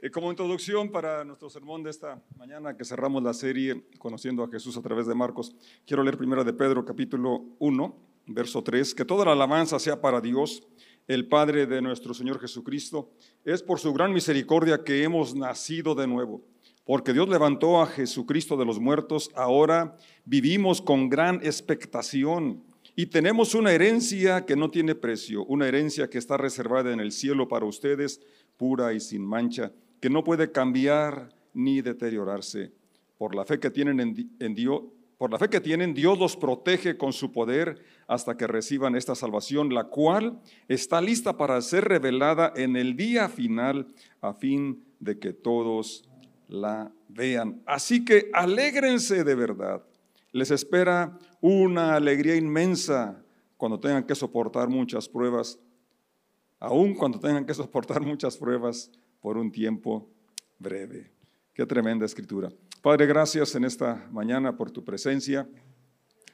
Eh, como introducción para nuestro sermón de esta mañana que cerramos la serie Conociendo a Jesús a través de Marcos, quiero leer primero de Pedro capítulo 1, verso 3, que toda la alabanza sea para Dios, el Padre de nuestro Señor Jesucristo. Es por su gran misericordia que hemos nacido de nuevo, porque Dios levantó a Jesucristo de los muertos, ahora vivimos con gran expectación y tenemos una herencia que no tiene precio, una herencia que está reservada en el cielo para ustedes, pura y sin mancha, que no puede cambiar ni deteriorarse. Por la fe que tienen en, Dios, por la fe que tienen, Dios los protege con su poder hasta que reciban esta salvación, la cual está lista para ser revelada en el día final a fin de que todos la vean. Así que alégrense de verdad. Les espera una alegría inmensa cuando tengan que soportar muchas pruebas, aun cuando tengan que soportar muchas pruebas por un tiempo breve. Qué tremenda escritura. Padre, gracias en esta mañana por tu presencia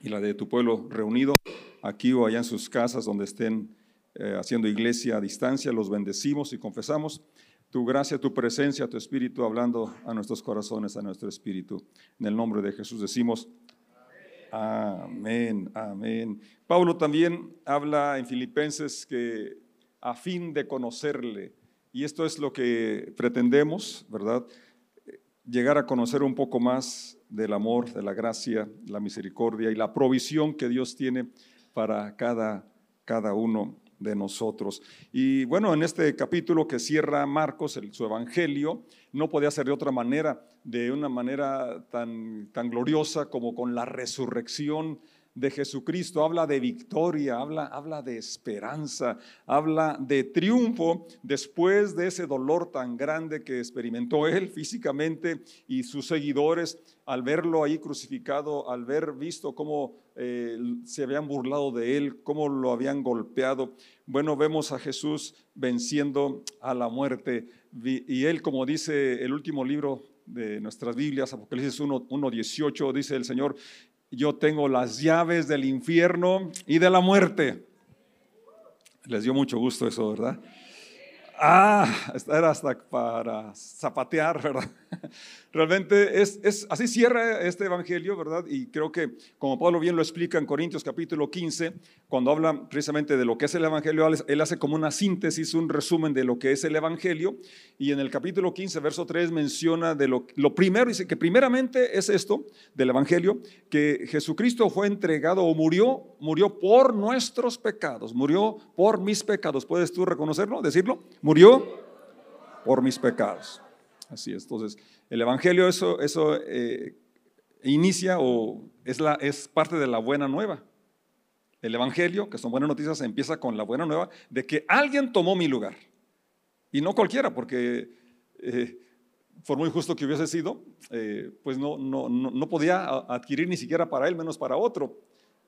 y la de tu pueblo reunido aquí o allá en sus casas donde estén eh, haciendo iglesia a distancia. Los bendecimos y confesamos tu gracia, tu presencia, tu espíritu hablando a nuestros corazones, a nuestro espíritu. En el nombre de Jesús decimos, Amén, amén. Pablo también habla en Filipenses que a fin de conocerle, y esto es lo que pretendemos, ¿verdad? Llegar a conocer un poco más del amor, de la gracia, la misericordia y la provisión que Dios tiene para cada, cada uno de nosotros. Y bueno, en este capítulo que cierra Marcos, el, su evangelio, no podía ser de otra manera, de una manera tan, tan gloriosa como con la resurrección de Jesucristo, habla de victoria, habla, habla de esperanza, habla de triunfo después de ese dolor tan grande que experimentó él físicamente y sus seguidores al verlo ahí crucificado, al ver visto cómo eh, se habían burlado de él, cómo lo habían golpeado. Bueno, vemos a Jesús venciendo a la muerte y él, como dice el último libro de nuestras Biblias, Apocalipsis 1.18, dice el Señor, yo tengo las llaves del infierno y de la muerte. Les dio mucho gusto eso, ¿verdad? Ah, era hasta para zapatear, ¿verdad? Realmente es, es, así cierra este evangelio, ¿verdad? Y creo que como Pablo bien lo explica en Corintios capítulo 15, cuando habla precisamente de lo que es el evangelio, él hace como una síntesis, un resumen de lo que es el evangelio. Y en el capítulo 15, verso 3, menciona de lo, lo primero, dice que primeramente es esto del evangelio, que Jesucristo fue entregado o murió, murió por nuestros pecados, murió por mis pecados. ¿Puedes tú reconocerlo, decirlo? Murió por mis pecados. Así es. Entonces, el Evangelio eso, eso eh, inicia o es, la, es parte de la buena nueva. El Evangelio, que son buenas noticias, empieza con la buena nueva de que alguien tomó mi lugar. Y no cualquiera, porque eh, por muy justo que hubiese sido, eh, pues no, no, no podía adquirir ni siquiera para él, menos para otro.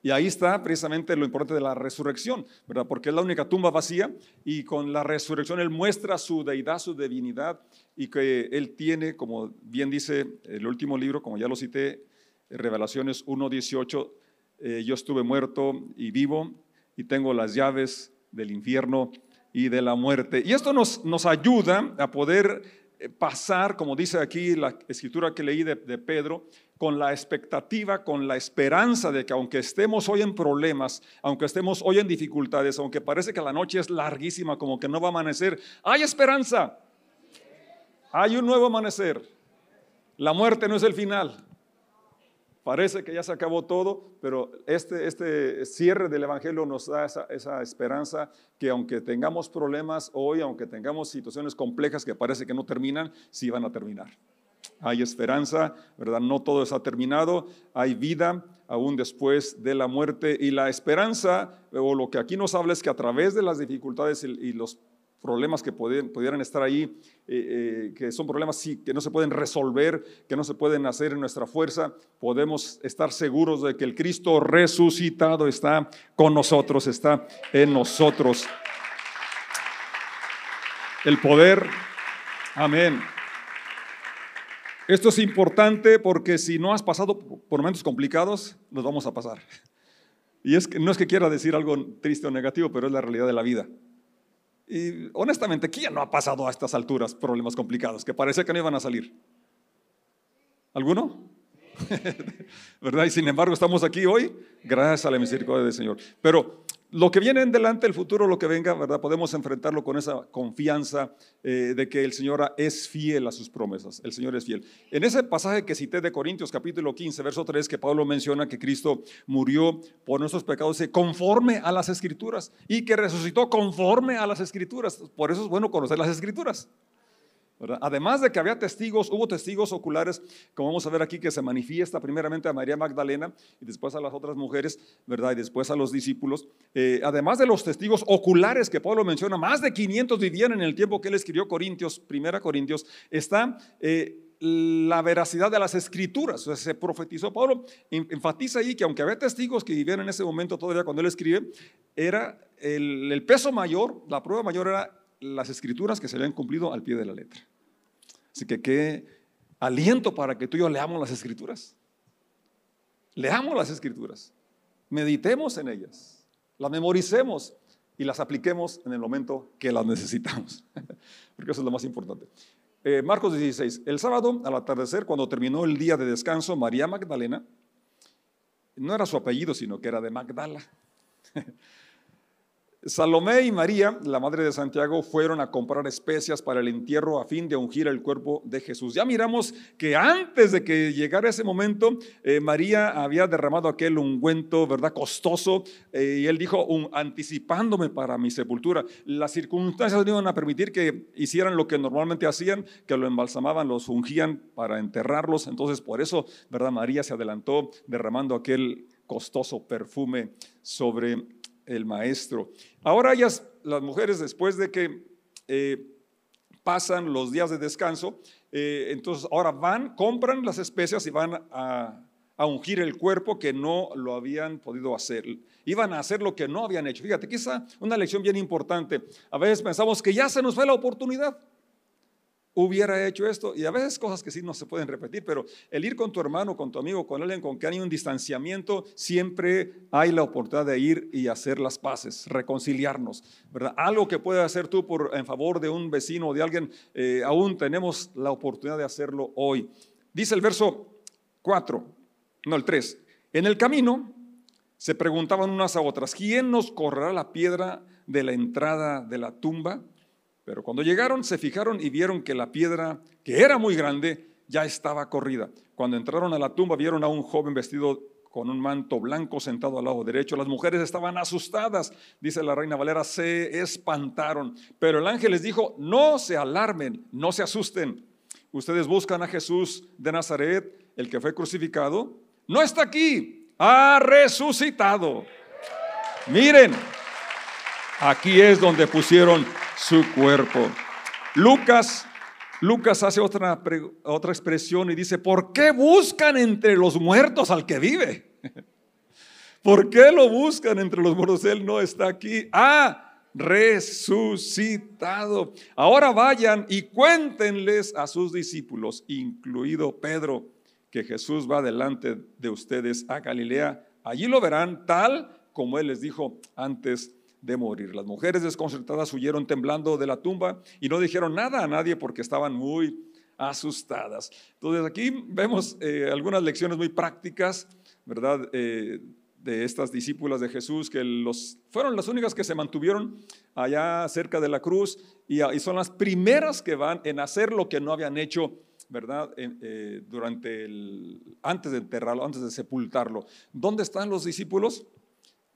Y ahí está precisamente lo importante de la resurrección, ¿verdad? Porque es la única tumba vacía y con la resurrección Él muestra su deidad, su divinidad y que Él tiene, como bien dice el último libro, como ya lo cité, Revelaciones 1.18, eh, yo estuve muerto y vivo y tengo las llaves del infierno y de la muerte. Y esto nos, nos ayuda a poder pasar, como dice aquí la escritura que leí de, de Pedro, con la expectativa, con la esperanza de que aunque estemos hoy en problemas, aunque estemos hoy en dificultades, aunque parece que la noche es larguísima, como que no va a amanecer, hay esperanza. Hay un nuevo amanecer. La muerte no es el final. Parece que ya se acabó todo, pero este, este cierre del Evangelio nos da esa, esa, esperanza que aunque tengamos problemas hoy, aunque tengamos situaciones complejas que parece que no terminan, sí van a terminar hay esperanza, ¿verdad? No todo está terminado, hay vida aún después de la muerte y la esperanza, o lo que aquí nos habla es que a través de las dificultades y los problemas que pudieran estar ahí, eh, eh, que son problemas que no se pueden resolver, que no se pueden hacer en nuestra fuerza, podemos estar seguros de que el Cristo resucitado está con nosotros, está en nosotros. El poder, amén esto es importante porque si no has pasado por momentos complicados, nos vamos a pasar. Y es que, no es que quiera decir algo triste o negativo, pero es la realidad de la vida. Y honestamente, ¿quién no ha pasado a estas alturas problemas complicados que parece que no iban a salir? ¿Alguno? ¿Verdad? Y sin embargo estamos aquí hoy gracias a la misericordia del Señor. Pero lo que viene en delante, el futuro, lo que venga, ¿verdad? Podemos enfrentarlo con esa confianza eh, de que el Señor es fiel a sus promesas. El Señor es fiel. En ese pasaje que cité de Corintios capítulo 15, verso 3, que Pablo menciona que Cristo murió por nuestros pecados, conforme a las escrituras y que resucitó conforme a las escrituras. Por eso es bueno conocer las escrituras. Además de que había testigos, hubo testigos oculares, como vamos a ver aquí, que se manifiesta primeramente a María Magdalena y después a las otras mujeres, ¿verdad? Y después a los discípulos. Eh, además de los testigos oculares que Pablo menciona, más de 500 vivían en el tiempo que él escribió Corintios, primera Corintios, está... Eh, la veracidad de las escrituras. se profetizó. Pablo enfatiza ahí que aunque había testigos que vivían en ese momento todavía cuando él escribe, era el, el peso mayor, la prueba mayor era las escrituras que se habían cumplido al pie de la letra. Así que qué aliento para que tú y yo leamos las escrituras. Leamos las escrituras, meditemos en ellas, las memoricemos y las apliquemos en el momento que las necesitamos. Porque eso es lo más importante. Eh, Marcos 16. El sábado, al atardecer, cuando terminó el día de descanso, María Magdalena, no era su apellido, sino que era de Magdala. Salomé y María, la madre de Santiago, fueron a comprar especias para el entierro a fin de ungir el cuerpo de Jesús. Ya miramos que antes de que llegara ese momento, eh, María había derramado aquel ungüento, ¿verdad? Costoso, eh, y él dijo, un, anticipándome para mi sepultura. Las circunstancias no iban a permitir que hicieran lo que normalmente hacían, que lo embalsamaban, los ungían para enterrarlos. Entonces, por eso, ¿verdad? María se adelantó derramando aquel costoso perfume sobre el maestro. Ahora ellas, las mujeres, después de que eh, pasan los días de descanso, eh, entonces ahora van, compran las especias y van a, a, ungir el cuerpo que no lo habían podido hacer. Iban a hacer lo que no habían hecho. Fíjate, quizá una lección bien importante. A veces pensamos que ya se nos fue la oportunidad hubiera hecho esto. Y a veces cosas que sí no se pueden repetir, pero el ir con tu hermano, con tu amigo, con alguien con que hay un distanciamiento, siempre hay la oportunidad de ir y hacer las paces, reconciliarnos, ¿verdad? Algo que puedes hacer tú por, en favor de un vecino o de alguien, eh, aún tenemos la oportunidad de hacerlo hoy. Dice el verso 4, no el 3. En el camino se preguntaban unas a otras, ¿quién nos correrá la piedra de la entrada de la tumba? Pero cuando llegaron se fijaron y vieron que la piedra, que era muy grande, ya estaba corrida. Cuando entraron a la tumba vieron a un joven vestido con un manto blanco sentado al lado derecho. Las mujeres estaban asustadas, dice la reina Valera, se espantaron. Pero el ángel les dijo, no se alarmen, no se asusten. Ustedes buscan a Jesús de Nazaret, el que fue crucificado. No está aquí, ha resucitado. Miren, aquí es donde pusieron su cuerpo. Lucas, Lucas hace otra, otra expresión y dice, ¿por qué buscan entre los muertos al que vive? ¿Por qué lo buscan entre los muertos? Él no está aquí. Ha resucitado. Ahora vayan y cuéntenles a sus discípulos, incluido Pedro, que Jesús va delante de ustedes a Galilea. Allí lo verán tal como Él les dijo antes de morir. Las mujeres desconcertadas huyeron temblando de la tumba y no dijeron nada a nadie porque estaban muy asustadas. Entonces aquí vemos eh, algunas lecciones muy prácticas, ¿verdad? Eh, de estas discípulas de Jesús que fueron las únicas que se mantuvieron allá cerca de la cruz y, son las primeras que van en hacer lo que no habían hecho ¿verdad? Eh, durante antes de enterrarlo, antes de sepultarlo. ¿Dónde están los discípulos?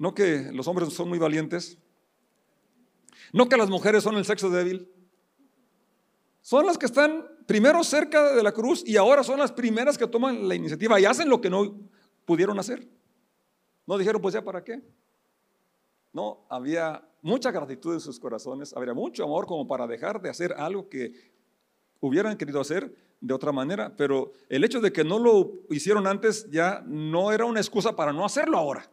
¿No que los hombres son muy valientes? ¿No que las mujeres son el sexo débil? Son las que están primero cerca de la cruz y ahora son las primeras que toman la iniciativa y hacen lo que no pudieron hacer. No dijeron, pues ya para qué. No, había mucha gratitud en sus corazones, había mucho amor como para dejar de hacer algo que hubieran querido hacer de otra manera, pero el hecho de que no lo hicieron antes ya no era una excusa para no hacerlo ahora.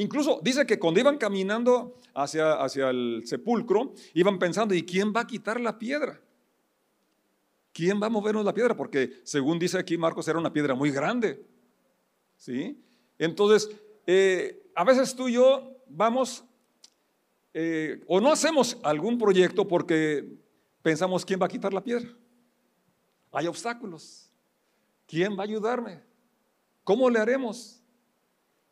Incluso dice que cuando iban caminando hacia, hacia el sepulcro, iban pensando, ¿y quién va a quitar la piedra? ¿Quién va a movernos la piedra? Porque según dice aquí Marcos, era una piedra muy grande. ¿Sí? Entonces, eh, a veces tú y yo vamos eh, o no hacemos algún proyecto porque pensamos quién va a quitar la piedra. Hay obstáculos. ¿Quién va a ayudarme? ¿Cómo le haremos?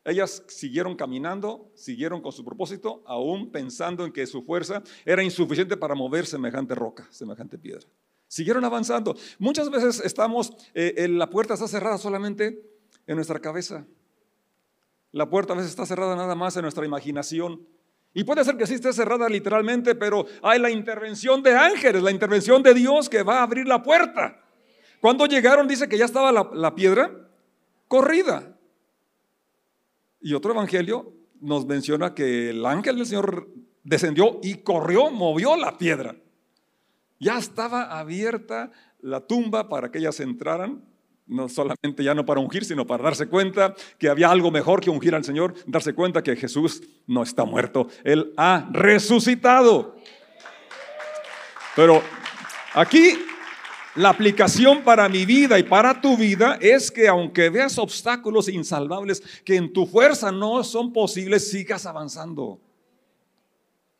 Ellas siguieron caminando, siguieron con su propósito, aún pensando en que su fuerza era insuficiente para mover semejante roca, semejante piedra. Siguieron avanzando. Muchas veces estamos, eh, la puerta está cerrada solamente en nuestra cabeza. La puerta a veces está cerrada nada más en nuestra imaginación. Y puede ser que sí esté cerrada literalmente, pero hay la intervención de ángeles, la intervención de Dios que va a abrir la puerta. Cuando llegaron dice que ya estaba la, piedra corrida. Y otro evangelio nos menciona que el ángel del Señor descendió y corrió, movió la piedra. Ya estaba abierta la tumba para que ellas entraran, no solamente ya no para ungir, sino para darse cuenta que había algo mejor que ungir al Señor, darse cuenta que Jesús no está muerto, Él ha resucitado. Pero aquí la aplicación para mi vida y para tu vida es que aunque veas obstáculos insalvables que en tu fuerza no son posibles, sigas avanzando.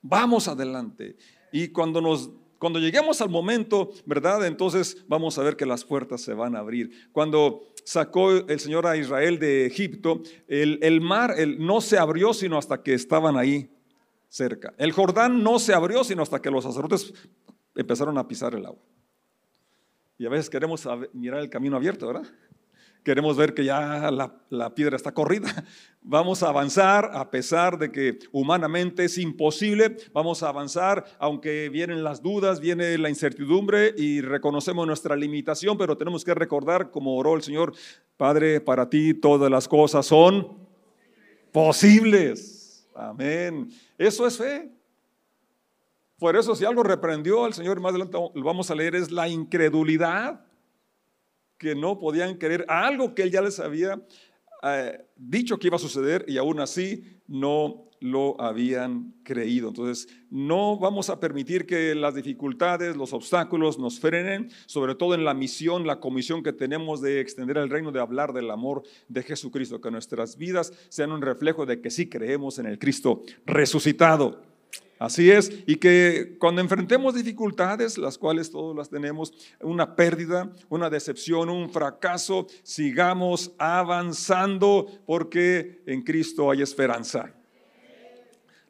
Vamos adelante. Y cuando nos cuando lleguemos al momento, ¿verdad? Entonces vamos a ver que las puertas se van a abrir. Cuando sacó el Señor a Israel de Egipto, el, el mar no se abrió sino hasta que estaban ahí cerca. El Jordán no se abrió sino hasta que los sacerdotes empezaron a pisar el agua. Y a veces queremos mirar el camino abierto, ¿verdad? Queremos ver que ya la, piedra está corrida. Vamos a avanzar a pesar de que humanamente es imposible. Vamos a avanzar aunque vienen las dudas, viene la incertidumbre y reconocemos nuestra limitación, pero tenemos que recordar, como oró el Señor, Padre, para ti todas las cosas son posibles. Amén. Eso es fe. Por eso si algo reprendió al Señor, más adelante lo vamos a leer, es la incredulidad, que no podían creer algo que Él ya les había eh, dicho que iba a suceder y aún así no lo habían creído. Entonces, no vamos a permitir que las dificultades, los obstáculos nos frenen, sobre todo en la misión, la comisión que tenemos de extender el reino, de hablar del amor de Jesucristo, que nuestras vidas sean un reflejo de que sí creemos en el Cristo resucitado. Así es, y que cuando enfrentemos dificultades, las cuales todos las tenemos, una pérdida, una decepción, un fracaso, sigamos avanzando porque en Cristo hay esperanza.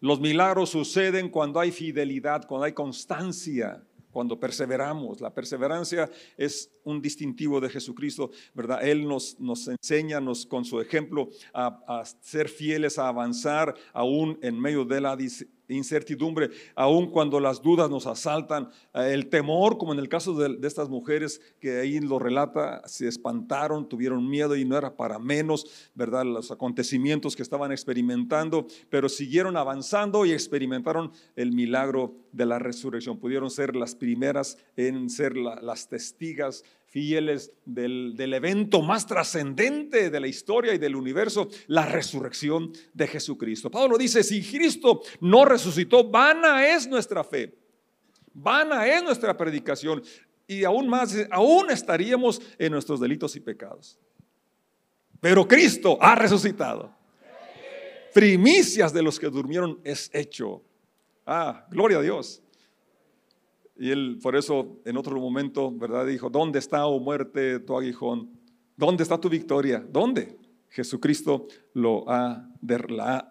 Los milagros suceden cuando hay fidelidad, cuando hay constancia, cuando perseveramos. La perseverancia es un distintivo de Jesucristo, ¿verdad? Él nos, enseña nos, con su ejemplo a, a ser fieles, a avanzar aún en medio de la incertidumbre, aun cuando las dudas nos asaltan, eh, el temor, como en el caso de, estas mujeres que ahí lo relata, se espantaron, tuvieron miedo y no era para menos, ¿verdad? Los acontecimientos que estaban experimentando, pero siguieron avanzando y experimentaron el milagro de la resurrección. Pudieron ser las primeras en ser las testigas fieles del, evento más trascendente de la historia y del universo, la resurrección de Jesucristo. Pablo dice, si Cristo no resucitó, vana es nuestra fe, vana es nuestra predicación y aún más, aún estaríamos en nuestros delitos y pecados. Pero Cristo ha resucitado. Primicias de los que durmieron es hecho. Ah, gloria a Dios. Y él, por eso, en otro momento, ¿verdad? Dijo, ¿dónde está, oh muerte, tu aguijón? ¿Dónde está tu victoria? ¿Dónde? Jesucristo lo ha,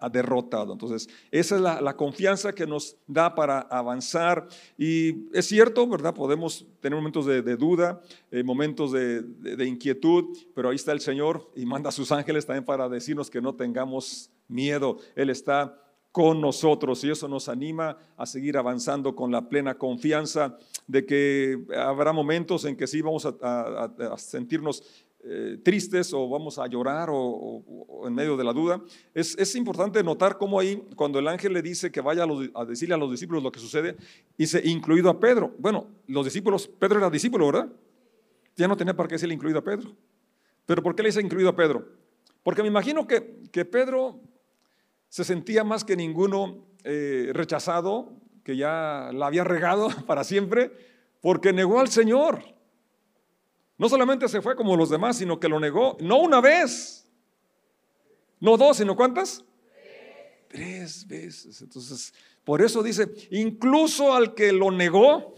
ha derrotado. Entonces, esa es la, confianza que nos da para avanzar. Y es cierto, ¿verdad? Podemos tener momentos de, duda, eh, momentos de, de, inquietud, pero ahí está el Señor y manda a sus ángeles también para decirnos que no tengamos miedo. Él está con nosotros y eso nos anima a seguir avanzando con la plena confianza de que habrá momentos en que sí vamos a, sentirnos eh, tristes o vamos a llorar o, en medio de la duda. Es, importante notar cómo ahí, cuando el ángel le dice que vaya a, decirle a los discípulos lo que sucede, dice, incluido a Pedro. Bueno, los discípulos, Pedro era discípulo, ¿verdad? Ya no tenía por qué decirle incluido a Pedro. Pero ¿por qué le dice incluido a Pedro? Porque me imagino que, que Pedro se sentía más que ninguno eh, rechazado, que ya la había regado para siempre, porque negó al Señor. No solamente se fue como los demás, sino que lo negó, no una vez, no dos, sino cuántas? Tres veces. Entonces, por eso dice, incluso al que lo negó,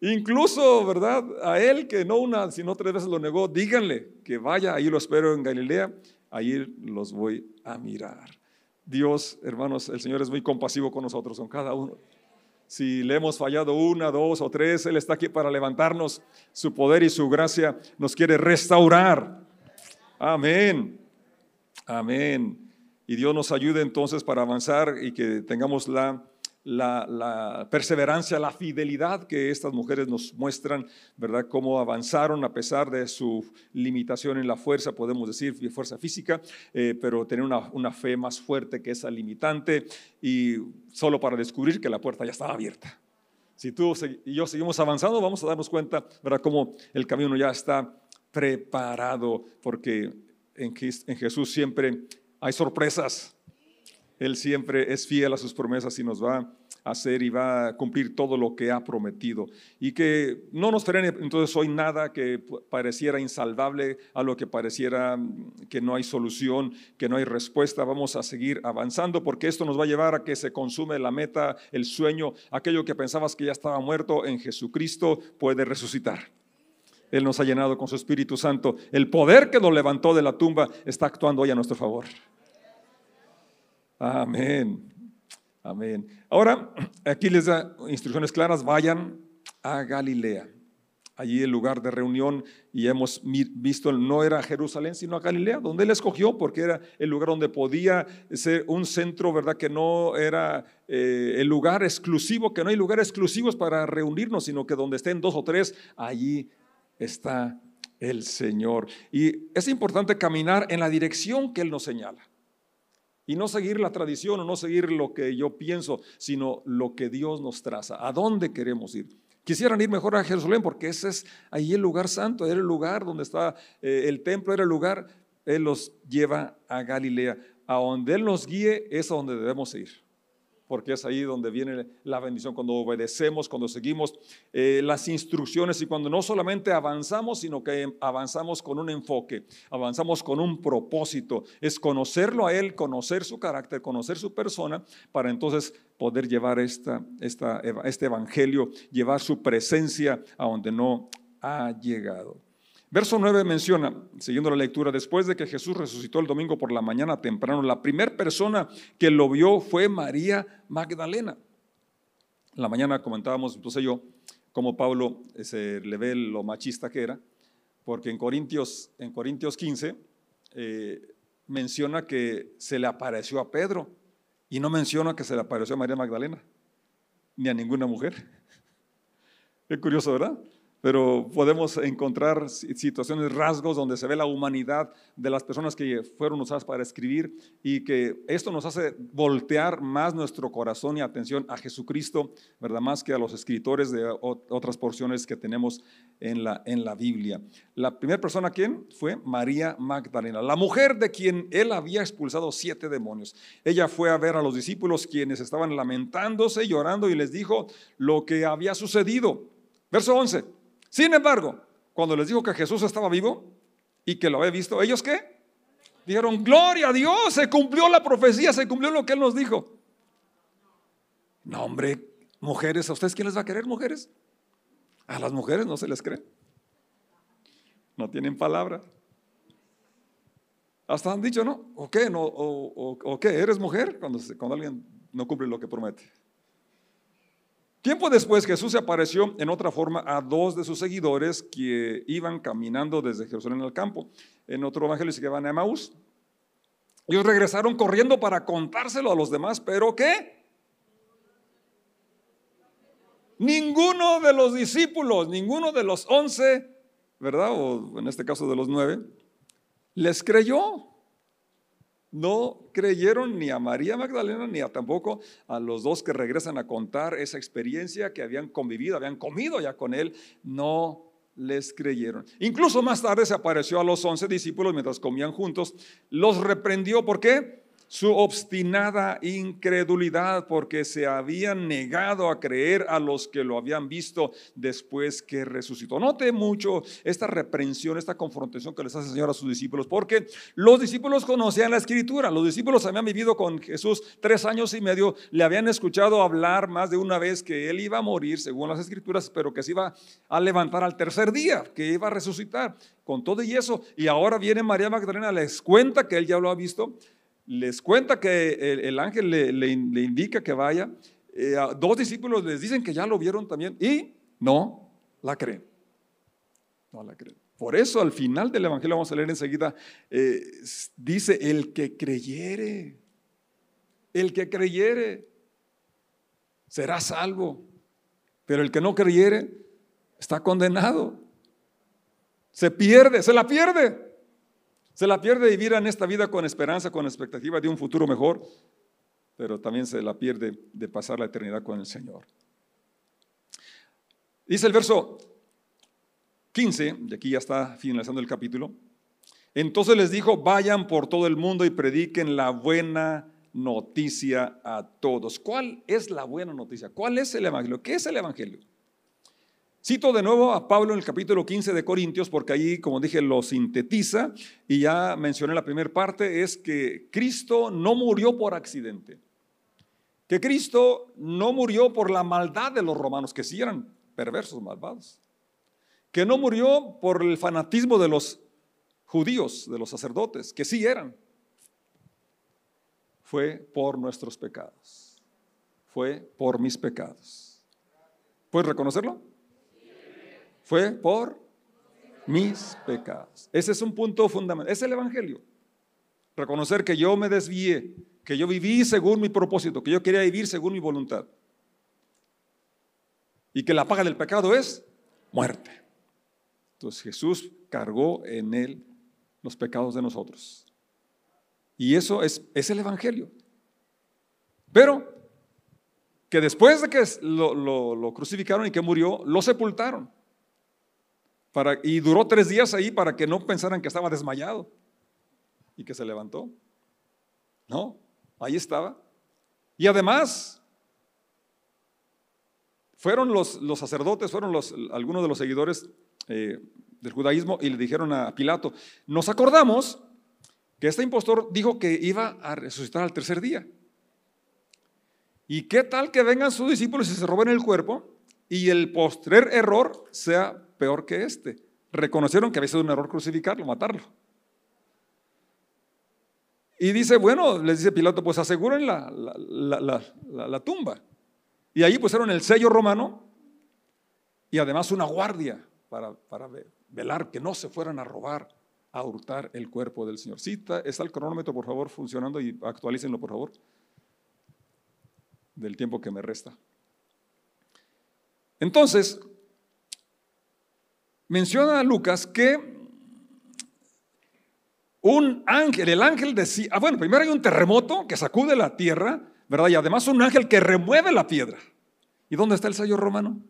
incluso, ¿verdad? A él que no una, sino tres veces lo negó, díganle que vaya, ahí lo espero en Galilea, ahí los voy a mirar. Dios, hermanos, el Señor es muy compasivo con nosotros, con cada uno. Si le hemos fallado una, dos o tres, Él está aquí para levantarnos. Su poder y su gracia nos quiere restaurar. Amén. Amén. Y Dios nos ayude entonces para avanzar y que tengamos la, la, perseverancia, la fidelidad que estas mujeres nos muestran, ¿verdad? Cómo avanzaron a pesar de su limitación en la fuerza, podemos decir, fuerza física, eh, pero tener una, fe más fuerte que esa limitante y solo para descubrir que la puerta ya estaba abierta. Si tú y yo seguimos avanzando, vamos a darnos cuenta, ¿verdad? Cómo el camino ya está preparado, porque en Jesús siempre hay sorpresas. Él siempre es fiel a sus promesas y nos va a hacer y va a cumplir todo lo que ha prometido. Y que no nos frene entonces hoy nada que pareciera insalvable, a lo que pareciera mm, que no hay solución, que no hay respuesta. Vamos a seguir avanzando porque esto nos va a llevar a que se consume la meta, el sueño, aquello que pensabas que ya estaba muerto en Jesucristo puede resucitar. Él nos ha llenado con su Espíritu Santo. El poder que nos levantó de la tumba está actuando hoy a nuestro favor. Amén. Amén. Ahora, aquí les da instrucciones claras, vayan a Galilea. Allí el lugar de reunión y hemos visto, no era Jerusalén, sino a Galilea, donde él escogió, porque era el lugar donde podía ser un centro, ¿verdad? Que no era eh, el lugar exclusivo, que no hay lugares exclusivos para reunirnos, sino que donde estén dos o tres, allí está el Señor. Y es importante caminar en la dirección que Él nos señala. Y no seguir la tradición o no seguir lo que yo pienso, sino lo que Dios nos traza. ¿A dónde queremos ir? Quisieran ir mejor a Jerusalén porque ese es ahí el lugar santo, era el lugar donde está eh, el templo, era el lugar. Él los lleva a Galilea. A donde Él nos guíe es a donde debemos ir porque es ahí donde viene la bendición, cuando obedecemos, cuando seguimos eh, las instrucciones y cuando no solamente avanzamos, sino que avanzamos con un enfoque, avanzamos con un propósito, es conocerlo a Él, conocer su carácter, conocer su persona, para entonces poder llevar esta, esta, este evangelio, llevar su presencia a donde no ha llegado. Verso 9 menciona, siguiendo la lectura, después de que Jesús resucitó el domingo por la mañana temprano, la primera persona que lo vio fue María Magdalena. la mañana comentábamos, entonces yo, como Pablo se le ve lo machista que era, porque en Corintios, en Corintios 15 eh, menciona que se le apareció a Pedro y no menciona que se le apareció a María Magdalena, ni a ninguna mujer. Qué curioso, ¿verdad? Pero podemos encontrar situaciones, rasgos donde se ve la humanidad de las personas que fueron usadas para escribir y que esto nos hace voltear más nuestro corazón y atención a Jesucristo, ¿verdad? Más que a los escritores de otras porciones que tenemos en la, en la Biblia. La primera persona, ¿quién? Fue María Magdalena, la mujer de quien él había expulsado siete demonios. Ella fue a ver a los discípulos quienes estaban lamentándose, llorando y les dijo lo que había sucedido. Verso 11. Sin embargo, cuando les dijo que Jesús estaba vivo y que lo había visto, ¿ellos qué? Dijeron, gloria a Dios, se cumplió la profecía, se cumplió lo que Él nos dijo. No, hombre, mujeres, ¿a ustedes quién les va a querer, mujeres? A las mujeres no se les cree. No tienen palabra. Hasta han dicho, ¿no? ¿O qué? No, o, qué? ¿Eres mujer? Cuando, cuando alguien no cumple lo que promete. Tiempo después Jesús se apareció en otra forma a dos de sus seguidores que iban caminando desde Jerusalén al campo. En otro evangelio que van a Emaús. Ellos regresaron corriendo para contárselo a los demás, pero ¿qué? Ninguno de los discípulos, ninguno de los once, ¿verdad? O en este caso de los nueve, les creyó no creyeron ni a María Magdalena ni a tampoco a los dos que regresan a contar esa experiencia que habían convivido, habían comido ya con él, no les creyeron. Incluso más tarde se apareció a los once discípulos mientras comían juntos, los reprendió, ¿por qué? Su obstinada incredulidad porque se habían negado a creer a los que lo habían visto después que resucitó. Note mucho esta reprensión, esta confrontación que les hace el Señor a sus discípulos, porque los discípulos conocían la escritura, los discípulos habían vivido con Jesús tres años y medio, le habían escuchado hablar más de una vez que él iba a morir según las escrituras, pero que se iba a levantar al tercer día, que iba a resucitar con todo y eso. Y ahora viene María Magdalena, les cuenta que él ya lo ha visto les cuenta que el, ángel le, indica que vaya. Eh, dos discípulos les dicen que ya lo vieron también y no la creen. No la creen. Por eso al final del Evangelio, vamos a leer enseguida, eh, dice, el que creyere, el que creyere, será salvo. Pero el que no creyere, está condenado. Se pierde, se la pierde. Se la pierde vivir en esta vida con esperanza, con expectativa de un futuro mejor, pero también se la pierde de pasar la eternidad con el Señor. Dice el verso 15, y aquí ya está finalizando el capítulo. Entonces les dijo, vayan por todo el mundo y prediquen la buena noticia a todos. ¿Cuál es la buena noticia? ¿Cuál es el Evangelio? ¿Qué es el Evangelio? Cito de nuevo a Pablo en el capítulo 15 de Corintios porque ahí, como dije, lo sintetiza y ya mencioné la primera parte, es que Cristo no murió por accidente, que Cristo no murió por la maldad de los romanos, que sí eran perversos, malvados, que no murió por el fanatismo de los judíos, de los sacerdotes, que sí eran, fue por nuestros pecados, fue por mis pecados. ¿Puedes reconocerlo? Fue por mis pecados. Ese es un punto fundamental. Es el Evangelio. Reconocer que yo me desvié, que yo viví según mi propósito, que yo quería vivir según mi voluntad. Y que la paga del pecado es muerte. Entonces Jesús cargó en él los pecados de nosotros. Y eso es, es el Evangelio. Pero que después de que lo, lo crucificaron y que murió, lo sepultaron y duró tres días ahí para que no pensaran que estaba desmayado y que se levantó. No, ahí estaba. Y además, fueron los, los sacerdotes, fueron los, algunos de los seguidores eh, del judaísmo y le dijeron a Pilato, nos acordamos que este impostor dijo que iba a resucitar al tercer día. ¿Y qué tal que vengan sus discípulos y se roben el cuerpo y el postrer error sea peor que este. Reconocieron que había sido un error crucificarlo, matarlo. Y dice, bueno, les dice Pilato, pues aseguren la, tumba. Y ahí pusieron el sello romano y además una guardia para, para, velar que no se fueran a robar, a hurtar el cuerpo del Señor. Sí, está, el cronómetro, por favor, funcionando y actualícenlo, por favor, del tiempo que me resta. Entonces, menciona Lucas que un ángel, el ángel decía, ah, bueno, primero hay un terremoto que sacude la tierra, ¿verdad? Y además un ángel que remueve la piedra. ¿Y dónde está el sello romano?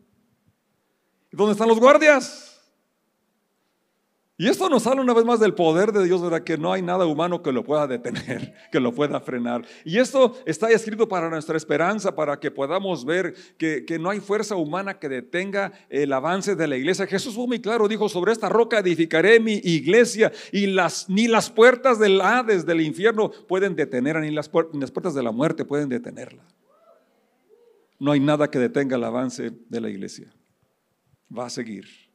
¿Y dónde están los guardias? Y esto nos habla una vez más del poder de Dios, ¿verdad? Que no hay nada humano que lo pueda detener, que lo pueda frenar. Y esto está escrito para nuestra esperanza, para que podamos ver que, no hay fuerza humana que detenga el avance de la iglesia. Jesús fue muy claro, dijo, sobre esta roca edificaré mi iglesia y las, ni las puertas del Hades, del infierno, pueden detenerla, ni las, ni las puertas de la muerte pueden detenerla. No hay nada que detenga el avance de la iglesia. Va a seguir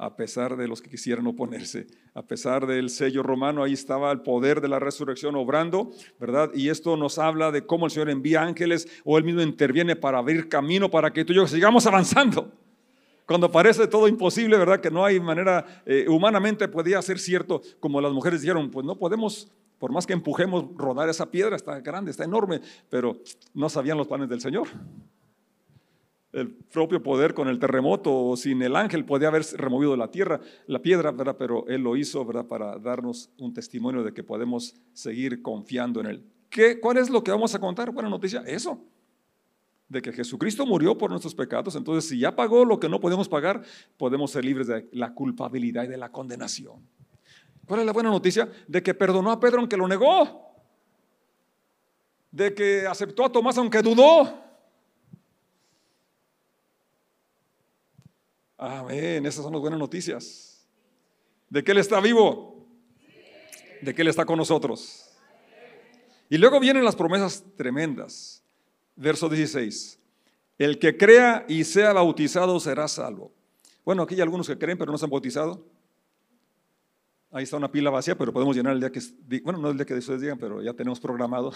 a pesar de los que quisieran oponerse, a pesar del sello romano, ahí estaba el poder de la resurrección obrando, ¿verdad? Y esto nos habla de cómo el Señor envía ángeles o Él mismo interviene para abrir camino para que tú y yo sigamos avanzando. Cuando parece todo imposible, ¿verdad? Que no hay manera, eh, humanamente podía ser cierto, como las mujeres dijeron, pues no podemos, por más que empujemos, rodar esa piedra, está grande, está enorme, pero no sabían los planes del Señor el propio poder con el terremoto o sin el ángel podía haber removido la tierra, la piedra, ¿verdad? pero Él lo hizo ¿verdad? para darnos un testimonio de que podemos seguir confiando en Él. ¿Qué, ¿Cuál es lo que vamos a contar? Buena noticia, eso, de que Jesucristo murió por nuestros pecados, entonces si ya pagó lo que no podemos pagar, podemos ser libres de la culpabilidad y de la condenación. ¿Cuál es la buena noticia? De que perdonó a Pedro aunque lo negó. de que aceptó a Tomás aunque dudó. Amén, esas son las buenas noticias. De que Él está vivo, de que Él está con nosotros. Y luego vienen las promesas tremendas. Verso 16. El que crea y sea bautizado será salvo. Bueno, aquí hay algunos que creen pero no se han bautizado. Ahí está una pila vacía, pero podemos llenar el día que, bueno, no el día que ustedes digan, pero ya tenemos programado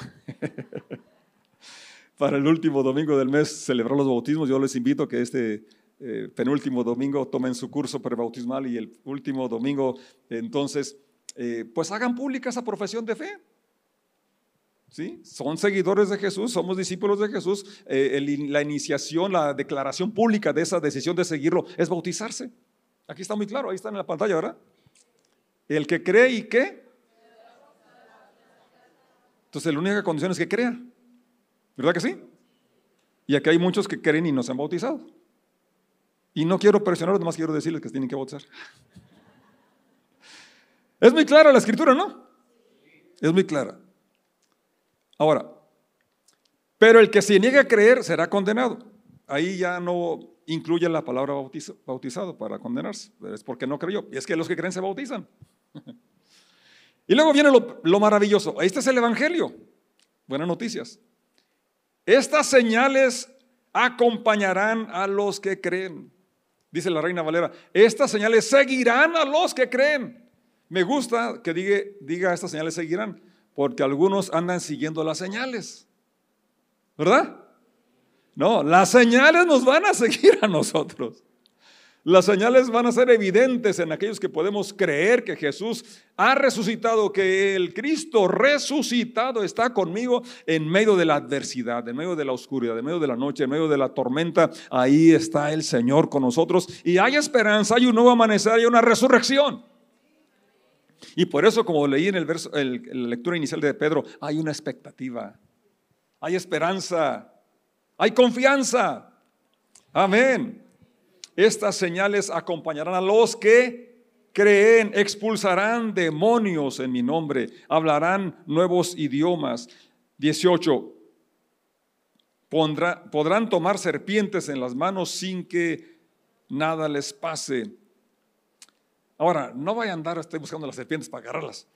para el último domingo del mes celebrar los bautismos. Yo les invito a que este eh, penúltimo domingo tomen su curso prebautismal y el último domingo, entonces, eh, pues hagan pública esa profesión de fe. ¿Sí? Son seguidores de Jesús, somos discípulos de Jesús. Eh, la iniciación, la declaración pública de esa decisión de seguirlo es bautizarse. Aquí está muy claro, ahí está en la pantalla, ¿verdad? El que cree y qué. Entonces la única condición es que crea. ¿Verdad que sí? Y aquí hay muchos que creen y no se han bautizado. Y no quiero presionarlos, nomás quiero decirles que tienen que bautizar. Es muy clara la escritura, ¿no? Es muy clara. Ahora, pero el que se niegue a creer será condenado. Ahí ya no incluye la palabra bautizado para condenarse. Es porque no creyó. Y es que los que creen se bautizan. Y luego viene lo, maravilloso. Este es el Evangelio. Buenas noticias. Estas señales acompañarán a los que creen. Dice la reina Valera, estas señales seguirán a los que creen. Me gusta que diga, diga estas señales seguirán, porque algunos andan siguiendo las señales. ¿Verdad? No, las señales nos van a seguir a nosotros. Las señales van a ser evidentes en aquellos que podemos creer que Jesús ha resucitado, que el Cristo resucitado está conmigo en medio de la adversidad, en medio de la oscuridad, en medio de la noche, en medio de la tormenta. Ahí está el Señor con nosotros y hay esperanza, hay un nuevo amanecer, hay una resurrección. Y por eso, como leí en el verso, la lectura inicial de Pedro, hay una expectativa, hay esperanza, hay confianza. Amén. Estas señales acompañarán a los que creen, expulsarán demonios en mi nombre, hablarán nuevos idiomas. 18. podrán tomar serpientes en las manos sin que nada les pase. Ahora, no vaya a andar estoy buscando las serpientes para agarrarlas.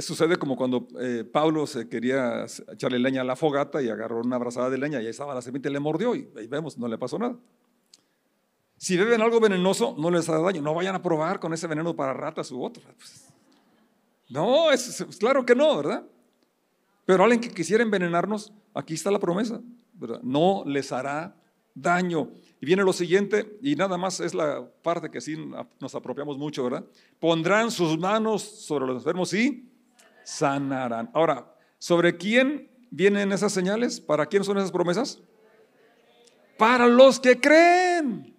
Sucede como cuando eh, Pablo se quería echarle leña a la fogata y agarró una abrazada de leña y ahí estaba la serpiente, le mordió y ahí vemos, no le pasó nada. Si beben algo venenoso, no les haga daño. No vayan a probar con ese veneno para ratas u otro. Pues, no, es, claro que no, ¿verdad? Pero alguien que quisiera envenenarnos, aquí está la promesa. No les hará daño. Y viene lo siguiente, y nada más es la parte que sí nos apropiamos mucho, ¿verdad? Pondrán sus manos sobre los enfermos y sanarán. Ahora, ¿sobre quién vienen esas señales? ¿Para quién son esas promesas? Para los que creen.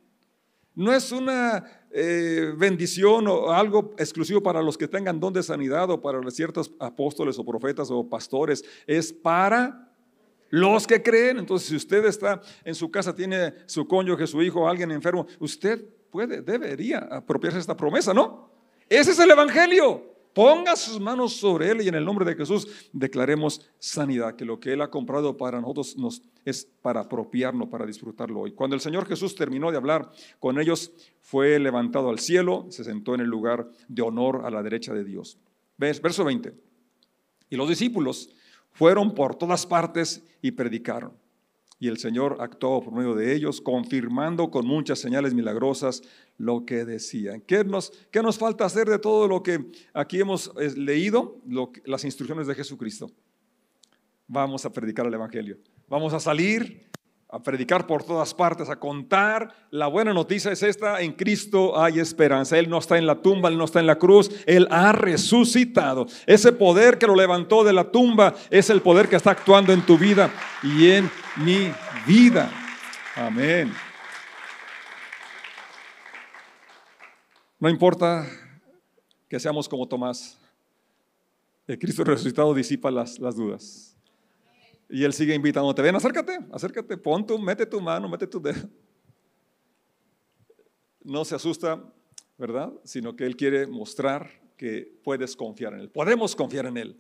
No es una eh, bendición o algo exclusivo para los que tengan don de sanidad o para ciertos apóstoles o profetas o pastores. Es para los que creen, entonces si usted está en su casa, tiene su cónyuge, su hijo, alguien enfermo, usted puede, debería apropiarse esta promesa, ¿no? Ese es el Evangelio. Ponga sus manos sobre él y en el nombre de Jesús declaremos sanidad, que lo que él ha comprado para nosotros nos, es para apropiarnos, para disfrutarlo hoy. Cuando el Señor Jesús terminó de hablar con ellos, fue levantado al cielo, se sentó en el lugar de honor a la derecha de Dios. ¿Ves? Verso 20. Y los discípulos fueron por todas partes y predicaron. Y el Señor actuó por medio de ellos, confirmando con muchas señales milagrosas lo que decían. ¿Qué nos, qué nos falta hacer de todo lo que aquí hemos eh, leído? las instrucciones de Jesucristo. Vamos a predicar el Evangelio. Vamos a salir a predicar por todas partes, a contar. La buena noticia es esta, en Cristo hay esperanza. Él no está en la tumba, Él no está en la cruz, Él ha resucitado. Ese poder que lo levantó de la tumba es el poder que está actuando en tu vida y en mi vida. Amén. No importa que seamos como Tomás, el Cristo resucitado disipa las, las dudas. Y él sigue invitándote, ven, acércate, acércate, pon tu, mete tu mano, mete tu dedo. No se asusta, ¿verdad? Sino que él quiere mostrar que puedes confiar en Él. Podemos confiar en Él.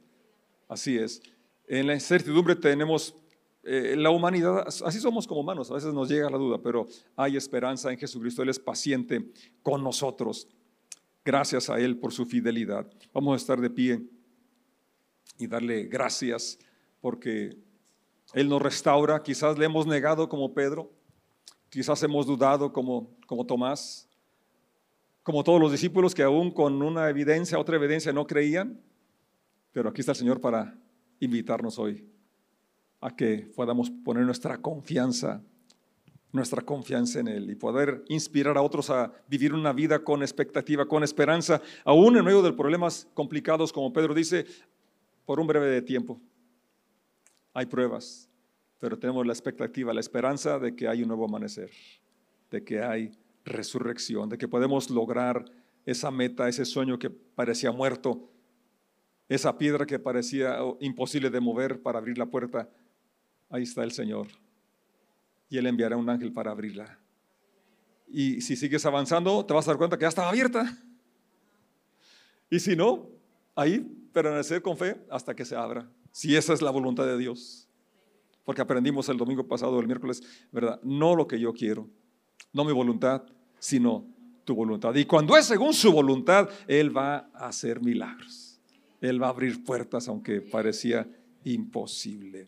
Así es. En la incertidumbre tenemos eh, la humanidad, así somos como humanos, a veces nos llega la duda, pero hay esperanza en Jesucristo. Él es paciente con nosotros. Gracias a Él por su fidelidad. Vamos a estar de pie y darle gracias porque Él nos restaura. Quizás le hemos negado como Pedro, quizás hemos dudado como, como Tomás, como todos los discípulos que aún con una evidencia, otra evidencia no creían. Pero aquí está el Señor para invitarnos hoy a que podamos poner nuestra confianza, nuestra confianza en Él y poder inspirar a otros a vivir una vida con expectativa, con esperanza, aún en medio de problemas complicados, como Pedro dice, por un breve tiempo. Hay pruebas, pero tenemos la expectativa, la esperanza de que hay un nuevo amanecer, de que hay resurrección, de que podemos lograr esa meta, ese sueño que parecía muerto, esa piedra que parecía imposible de mover para abrir la puerta. Ahí está el Señor. Y Él enviará un ángel para abrirla. Y si sigues avanzando, te vas a dar cuenta que ya estaba abierta. Y si no, ahí permanecer con fe hasta que se abra. Si esa es la voluntad de Dios. Porque aprendimos el domingo pasado, el miércoles, ¿verdad? No lo que yo quiero, no mi voluntad, sino tu voluntad. Y cuando es según su voluntad, Él va a hacer milagros. Él va a abrir puertas aunque parecía imposible.